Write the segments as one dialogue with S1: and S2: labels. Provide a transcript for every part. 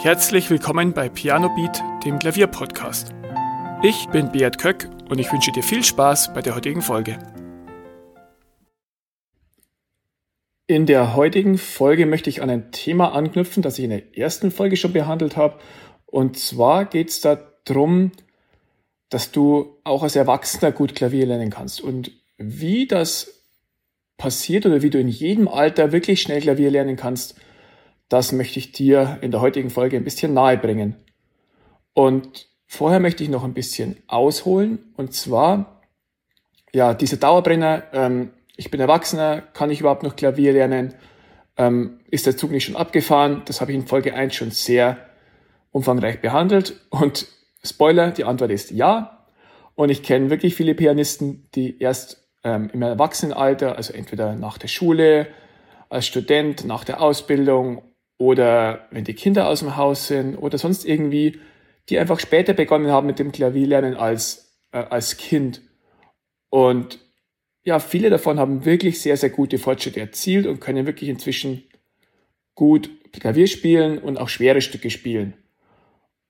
S1: Herzlich willkommen bei Piano Beat, dem Klavierpodcast. Ich bin Beat Köck und ich wünsche dir viel Spaß bei der heutigen Folge. In der heutigen Folge möchte ich an ein Thema anknüpfen, das ich in der ersten Folge schon behandelt habe. Und zwar geht es darum, dass du auch als Erwachsener gut Klavier lernen kannst. Und wie das passiert oder wie du in jedem Alter wirklich schnell Klavier lernen kannst, das möchte ich dir in der heutigen Folge ein bisschen nahe bringen. Und vorher möchte ich noch ein bisschen ausholen. Und zwar, ja, diese Dauerbrenner, ähm, ich bin Erwachsener, kann ich überhaupt noch Klavier lernen? Ähm, ist der Zug nicht schon abgefahren? Das habe ich in Folge 1 schon sehr umfangreich behandelt. Und Spoiler, die Antwort ist ja. Und ich kenne wirklich viele Pianisten, die erst ähm, im Erwachsenenalter, also entweder nach der Schule, als Student, nach der Ausbildung oder wenn die Kinder aus dem Haus sind oder sonst irgendwie, die einfach später begonnen haben mit dem Klavierlernen als, äh, als Kind. Und ja, viele davon haben wirklich sehr, sehr gute Fortschritte erzielt und können wirklich inzwischen gut Klavier spielen und auch schwere Stücke spielen.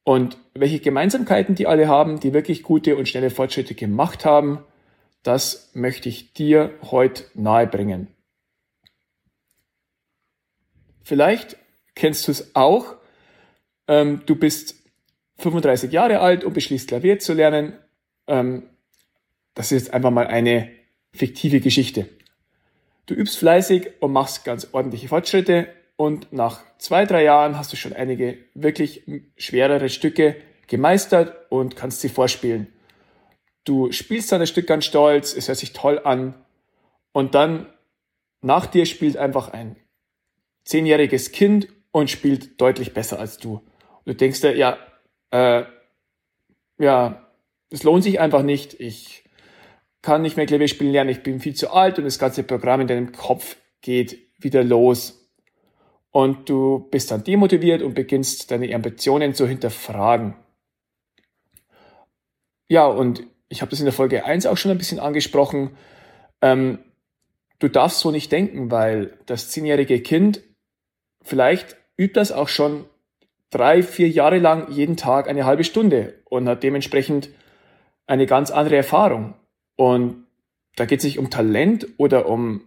S1: Und welche Gemeinsamkeiten die alle haben, die wirklich gute und schnelle Fortschritte gemacht haben, das möchte ich dir heute nahebringen. Vielleicht kennst du es auch. Ähm, du bist 35 Jahre alt und beschließt Klavier zu lernen. Ähm, das ist jetzt einfach mal eine fiktive Geschichte. Du übst fleißig und machst ganz ordentliche Fortschritte und nach zwei, drei Jahren hast du schon einige wirklich schwerere Stücke gemeistert und kannst sie vorspielen. Du spielst dann das Stück ganz stolz, es hört sich toll an und dann nach dir spielt einfach ein zehnjähriges Kind und spielt deutlich besser als du. Und du denkst dir, ja, äh, ja, es lohnt sich einfach nicht. Ich kann nicht mehr Klavier spielen lernen, ich bin viel zu alt und das ganze Programm in deinem Kopf geht wieder los. Und du bist dann demotiviert und beginnst deine Ambitionen zu hinterfragen. Ja, und ich habe das in der Folge 1 auch schon ein bisschen angesprochen. Ähm, du darfst so nicht denken, weil das zehnjährige Kind vielleicht übt das auch schon drei, vier Jahre lang jeden Tag eine halbe Stunde und hat dementsprechend eine ganz andere Erfahrung. Und da geht es nicht um Talent oder um,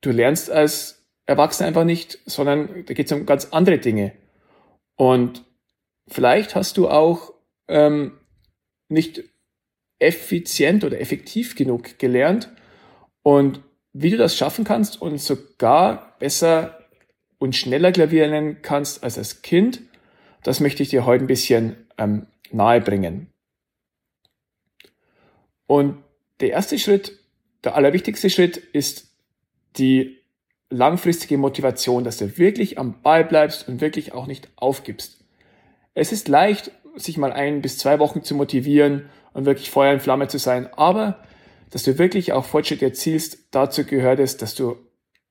S1: du lernst als Erwachsener einfach nicht, sondern da geht es um ganz andere Dinge. Und vielleicht hast du auch ähm, nicht effizient oder effektiv genug gelernt und wie du das schaffen kannst und sogar besser und schneller Klavier lernen kannst als als Kind, das möchte ich dir heute ein bisschen ähm, nahe bringen. Und der erste Schritt, der allerwichtigste Schritt ist die langfristige Motivation, dass du wirklich am Ball bleibst und wirklich auch nicht aufgibst. Es ist leicht, sich mal ein bis zwei Wochen zu motivieren und wirklich Feuer in Flamme zu sein, aber dass du wirklich auch Fortschritte erzielst, dazu gehört es, dass du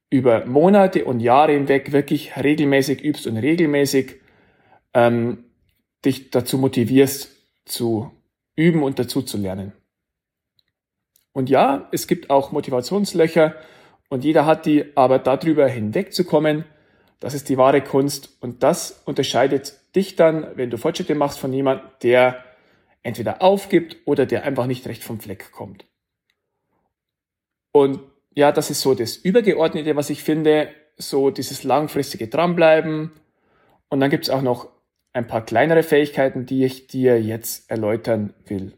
S1: über Monate und Jahre hinweg wirklich regelmäßig übst und regelmäßig ähm, dich dazu motivierst zu üben und dazu zu lernen. Und ja, es gibt auch Motivationslöcher und jeder hat die, aber darüber hinwegzukommen, das ist die wahre Kunst und das unterscheidet dich dann, wenn du Fortschritte machst, von jemand, der entweder aufgibt oder der einfach nicht recht vom Fleck kommt. Und ja, das ist so das Übergeordnete, was ich finde, so dieses langfristige Dranbleiben. Und dann gibt es auch noch ein paar kleinere Fähigkeiten, die ich dir jetzt erläutern will.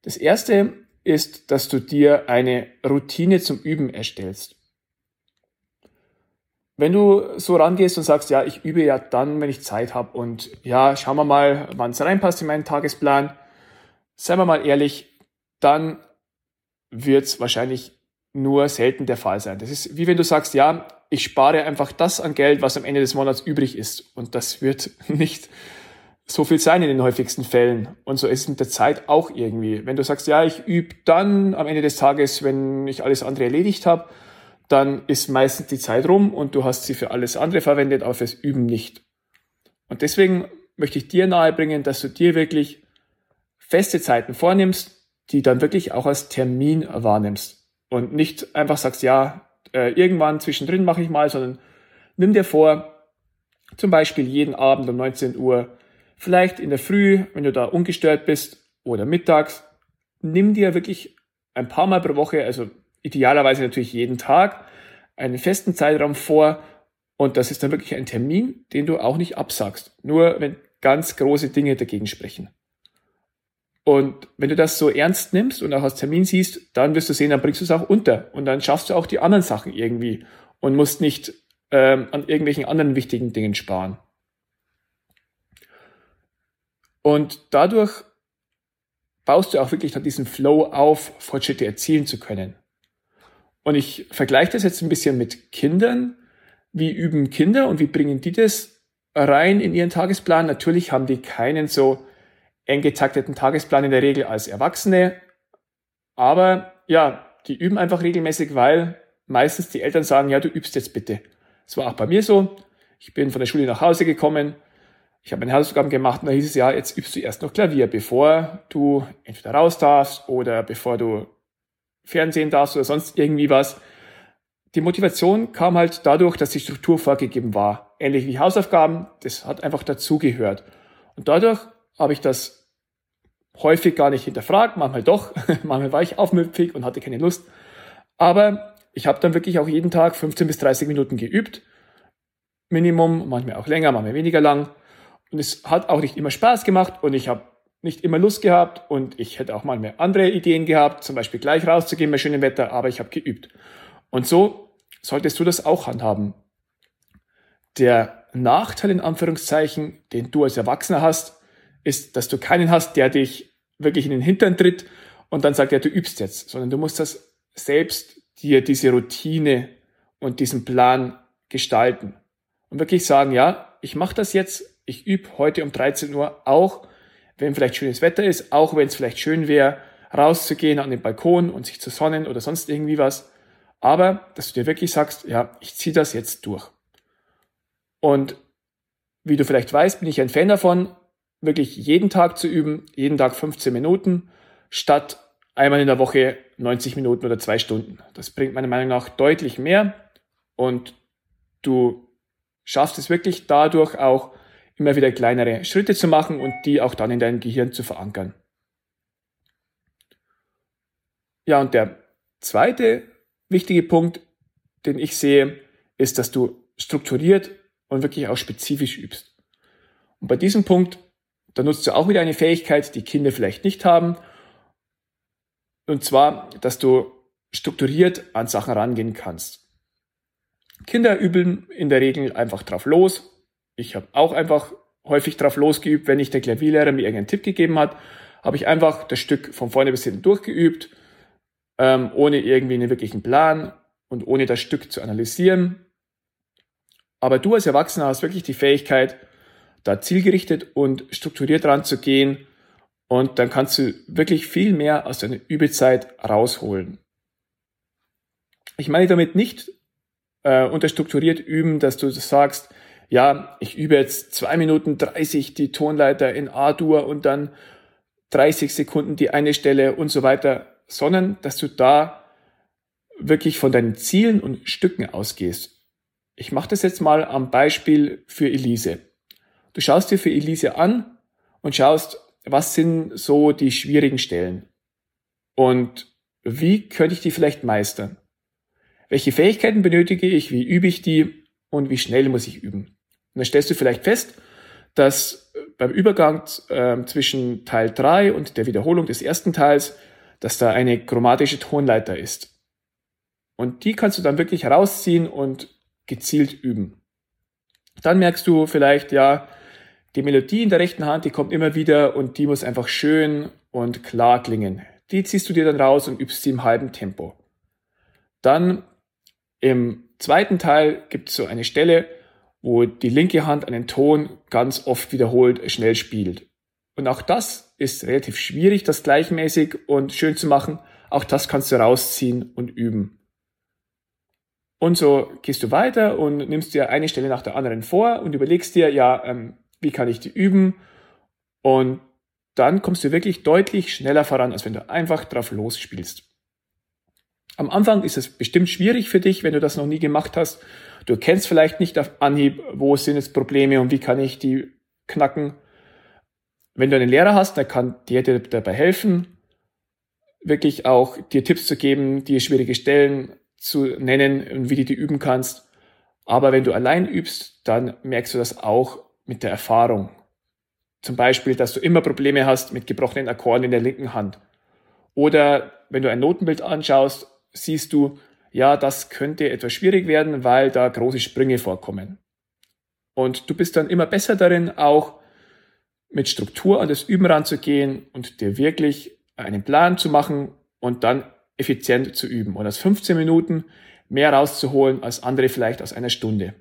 S1: Das erste ist, dass du dir eine Routine zum Üben erstellst. Wenn du so rangehst und sagst, ja, ich übe ja dann, wenn ich Zeit habe und ja, schauen wir mal, wann es reinpasst in meinen Tagesplan, seien wir mal ehrlich, dann wird es wahrscheinlich nur selten der Fall sein. Das ist wie wenn du sagst, ja, ich spare einfach das an Geld, was am Ende des Monats übrig ist. Und das wird nicht so viel sein in den häufigsten Fällen. Und so ist es mit der Zeit auch irgendwie. Wenn du sagst, ja, ich übe dann am Ende des Tages, wenn ich alles andere erledigt habe, dann ist meistens die Zeit rum und du hast sie für alles andere verwendet, aber fürs Üben nicht. Und deswegen möchte ich dir nahebringen, dass du dir wirklich feste Zeiten vornimmst, die dann wirklich auch als Termin wahrnimmst und nicht einfach sagst, ja, äh, irgendwann zwischendrin mache ich mal, sondern nimm dir vor, Zum Beispiel jeden Abend um 19 Uhr, vielleicht in der Früh, wenn du da ungestört bist, oder mittags. Nimm dir wirklich ein paar Mal pro Woche, also idealerweise natürlich jeden Tag, einen festen Zeitraum vor und das ist dann wirklich ein Termin, den du auch nicht absagst. Nur wenn ganz große Dinge dagegen sprechen. Und wenn du das so ernst nimmst und auch als Termin siehst, dann wirst du sehen, dann bringst du es auch unter und dann schaffst du auch die anderen Sachen irgendwie und musst nicht ähm, an irgendwelchen anderen wichtigen Dingen sparen. Und dadurch baust du auch wirklich dann diesen Flow auf, Fortschritte erzielen zu können. Und ich vergleiche das jetzt ein bisschen mit Kindern. Wie üben Kinder und wie bringen die das rein in ihren Tagesplan? Natürlich haben die keinen so eng getakteten Tagesplan in der Regel als Erwachsene. Aber ja, die üben einfach regelmäßig, weil meistens die Eltern sagen, ja, du übst jetzt bitte. Das war auch bei mir so. Ich bin von der Schule nach Hause gekommen. Ich habe meine Hausaufgaben gemacht und da hieß es ja, jetzt übst du erst noch Klavier, bevor du entweder raus darfst oder bevor du Fernsehen darfst oder sonst irgendwie was. Die Motivation kam halt dadurch, dass die Struktur vorgegeben war. Ähnlich wie Hausaufgaben, das hat einfach dazugehört. Und dadurch habe ich das häufig gar nicht hinterfragt, manchmal doch, manchmal war ich aufmüpfig und hatte keine Lust. Aber ich habe dann wirklich auch jeden Tag 15 bis 30 Minuten geübt. Minimum, manchmal auch länger, manchmal weniger lang. Und es hat auch nicht immer Spaß gemacht und ich habe nicht immer Lust gehabt und ich hätte auch manchmal andere Ideen gehabt, zum Beispiel gleich rauszugehen bei schönem Wetter, aber ich habe geübt. Und so solltest du das auch handhaben. Der Nachteil in Anführungszeichen, den du als Erwachsener hast, ist, dass du keinen hast, der dich wirklich in den Hintern tritt und dann sagt, ja, du übst jetzt, sondern du musst das selbst dir diese Routine und diesen Plan gestalten und wirklich sagen, ja, ich mache das jetzt, ich übe heute um 13 Uhr auch, wenn vielleicht schönes Wetter ist, auch wenn es vielleicht schön wäre, rauszugehen an den Balkon und sich zu sonnen oder sonst irgendwie was, aber dass du dir wirklich sagst, ja, ich ziehe das jetzt durch. Und wie du vielleicht weißt, bin ich ein Fan davon, wirklich jeden Tag zu üben, jeden Tag 15 Minuten, statt einmal in der Woche 90 Minuten oder zwei Stunden. Das bringt meiner Meinung nach deutlich mehr und du schaffst es wirklich dadurch auch immer wieder kleinere Schritte zu machen und die auch dann in deinem Gehirn zu verankern. Ja, und der zweite wichtige Punkt, den ich sehe, ist, dass du strukturiert und wirklich auch spezifisch übst. Und bei diesem Punkt da nutzt du auch wieder eine Fähigkeit, die Kinder vielleicht nicht haben. Und zwar, dass du strukturiert an Sachen rangehen kannst. Kinder üben in der Regel einfach drauf los. Ich habe auch einfach häufig drauf losgeübt, wenn ich der Klavierlehrer mir irgendeinen Tipp gegeben hat, habe ich einfach das Stück von vorne bis hinten durchgeübt, ähm, ohne irgendwie einen wirklichen Plan und ohne das Stück zu analysieren. Aber du als Erwachsener hast wirklich die Fähigkeit, da zielgerichtet und strukturiert ranzugehen und dann kannst du wirklich viel mehr aus deiner Übezeit rausholen. Ich meine damit nicht äh, unter strukturiert üben, dass du sagst, ja, ich übe jetzt zwei Minuten 30 die Tonleiter in A-Dur und dann 30 Sekunden die eine Stelle und so weiter, sondern dass du da wirklich von deinen Zielen und Stücken ausgehst. Ich mache das jetzt mal am Beispiel für Elise. Du schaust dir für Elise an und schaust, was sind so die schwierigen Stellen und wie könnte ich die vielleicht meistern? Welche Fähigkeiten benötige ich? Wie übe ich die? Und wie schnell muss ich üben? Und dann stellst du vielleicht fest, dass beim Übergang äh, zwischen Teil 3 und der Wiederholung des ersten Teils, dass da eine chromatische Tonleiter ist. Und die kannst du dann wirklich herausziehen und gezielt üben. Dann merkst du vielleicht, ja, die Melodie in der rechten Hand, die kommt immer wieder und die muss einfach schön und klar klingen. Die ziehst du dir dann raus und übst sie im halben Tempo. Dann im zweiten Teil gibt es so eine Stelle, wo die linke Hand einen Ton ganz oft wiederholt schnell spielt. Und auch das ist relativ schwierig, das gleichmäßig und schön zu machen. Auch das kannst du rausziehen und üben. Und so gehst du weiter und nimmst dir eine Stelle nach der anderen vor und überlegst dir, ja, ähm, wie kann ich die üben und dann kommst du wirklich deutlich schneller voran, als wenn du einfach drauf losspielst. Am Anfang ist es bestimmt schwierig für dich, wenn du das noch nie gemacht hast. Du kennst vielleicht nicht auf Anhieb, wo sind jetzt Probleme und wie kann ich die knacken. Wenn du einen Lehrer hast, der kann dir dabei helfen, wirklich auch dir Tipps zu geben, dir schwierige Stellen zu nennen und wie du die üben kannst. Aber wenn du allein übst, dann merkst du das auch mit der Erfahrung. Zum Beispiel, dass du immer Probleme hast mit gebrochenen Akkorden in der linken Hand. Oder wenn du ein Notenbild anschaust, siehst du, ja, das könnte etwas schwierig werden, weil da große Sprünge vorkommen. Und du bist dann immer besser darin, auch mit Struktur an das Üben ranzugehen und dir wirklich einen Plan zu machen und dann effizient zu üben und aus 15 Minuten mehr rauszuholen als andere vielleicht aus einer Stunde.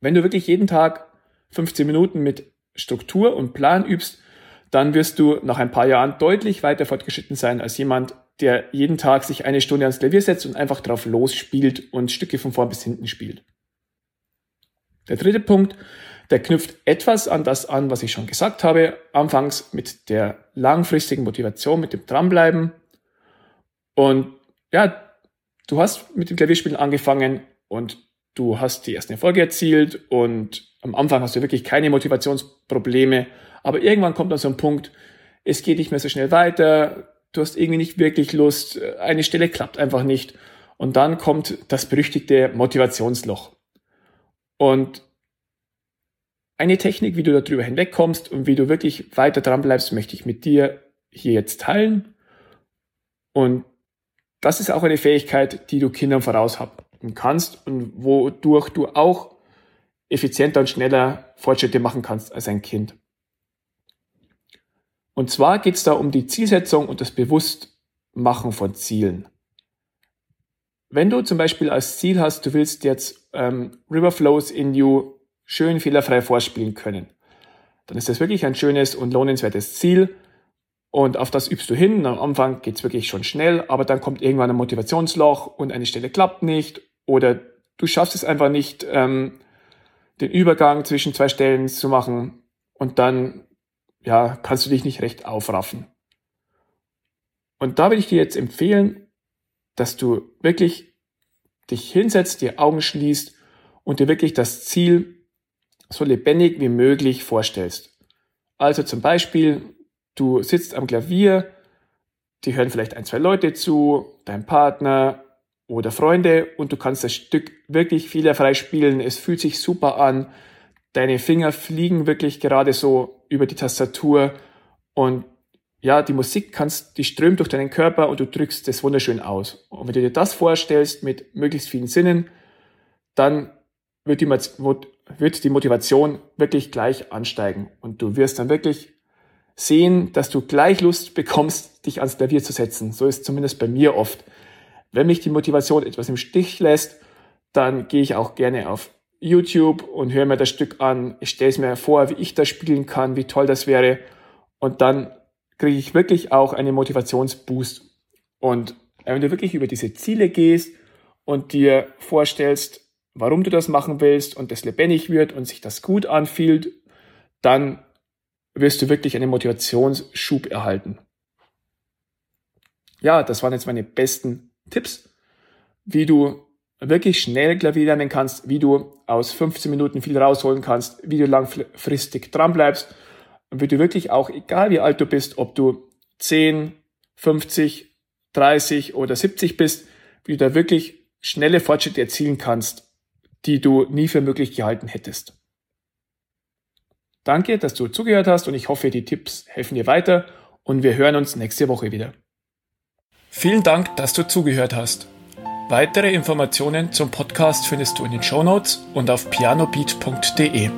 S1: Wenn du wirklich jeden Tag 15 Minuten mit Struktur und Plan übst, dann wirst du nach ein paar Jahren deutlich weiter fortgeschritten sein als jemand, der jeden Tag sich eine Stunde ans Klavier setzt und einfach drauf losspielt und Stücke von vorn bis hinten spielt. Der dritte Punkt, der knüpft etwas an das an, was ich schon gesagt habe. Anfangs mit der langfristigen Motivation, mit dem Dranbleiben. Und ja, du hast mit dem Klavierspielen angefangen und du hast die ersten Erfolge erzielt und am Anfang hast du wirklich keine Motivationsprobleme, aber irgendwann kommt dann so ein Punkt, es geht nicht mehr so schnell weiter, du hast irgendwie nicht wirklich Lust, eine Stelle klappt einfach nicht und dann kommt das berüchtigte Motivationsloch. Und eine Technik, wie du darüber hinwegkommst und wie du wirklich weiter dran bleibst, möchte ich mit dir hier jetzt teilen. Und das ist auch eine Fähigkeit, die du Kindern voraushaben kannst und wodurch du auch effizienter und schneller Fortschritte machen kannst als ein Kind. Und zwar geht es da um die Zielsetzung und das Bewusstmachen von Zielen. Wenn du zum Beispiel als Ziel hast, du willst jetzt ähm, River Flows in You schön fehlerfrei vorspielen können, dann ist das wirklich ein schönes und lohnenswertes Ziel und auf das übst du hin. Am Anfang geht's wirklich schon schnell, aber dann kommt irgendwann ein Motivationsloch und eine Stelle klappt nicht oder du schaffst es einfach nicht, ähm, den Übergang zwischen zwei Stellen zu machen und dann ja, kannst du dich nicht recht aufraffen. Und da will ich dir jetzt empfehlen, dass du wirklich dich hinsetzt, dir Augen schließt und dir wirklich das Ziel so lebendig wie möglich vorstellst. Also zum Beispiel, du sitzt am Klavier, die hören vielleicht ein, zwei Leute zu, dein Partner oder Freunde und du kannst das Stück wirklich fehlerfrei spielen. Es fühlt sich super an. Deine Finger fliegen wirklich gerade so über die Tastatur und ja, die Musik kannst, die strömt durch deinen Körper und du drückst das wunderschön aus. Und wenn du dir das vorstellst mit möglichst vielen Sinnen, dann wird die, wird die Motivation wirklich gleich ansteigen und du wirst dann wirklich sehen, dass du gleich Lust bekommst, dich ans Klavier zu setzen. So ist zumindest bei mir oft. Wenn mich die Motivation etwas im Stich lässt, dann gehe ich auch gerne auf YouTube und höre mir das Stück an. Ich stelle es mir vor, wie ich das spielen kann, wie toll das wäre. Und dann kriege ich wirklich auch einen Motivationsboost. Und wenn du wirklich über diese Ziele gehst und dir vorstellst, warum du das machen willst und es lebendig wird und sich das gut anfühlt, dann wirst du wirklich einen Motivationsschub erhalten. Ja, das waren jetzt meine besten Tipps, wie du wirklich schnell Klavier lernen kannst, wie du aus 15 Minuten viel rausholen kannst, wie du langfristig dran bleibst und wie du wirklich auch, egal wie alt du bist, ob du 10, 50, 30 oder 70 bist, wie du da wirklich schnelle Fortschritte erzielen kannst die du nie für möglich gehalten hättest. Danke, dass du zugehört hast und ich hoffe, die Tipps helfen dir weiter und wir hören uns nächste Woche wieder. Vielen Dank, dass du zugehört hast. Weitere Informationen zum Podcast findest du in den Show Notes und auf pianobeat.de.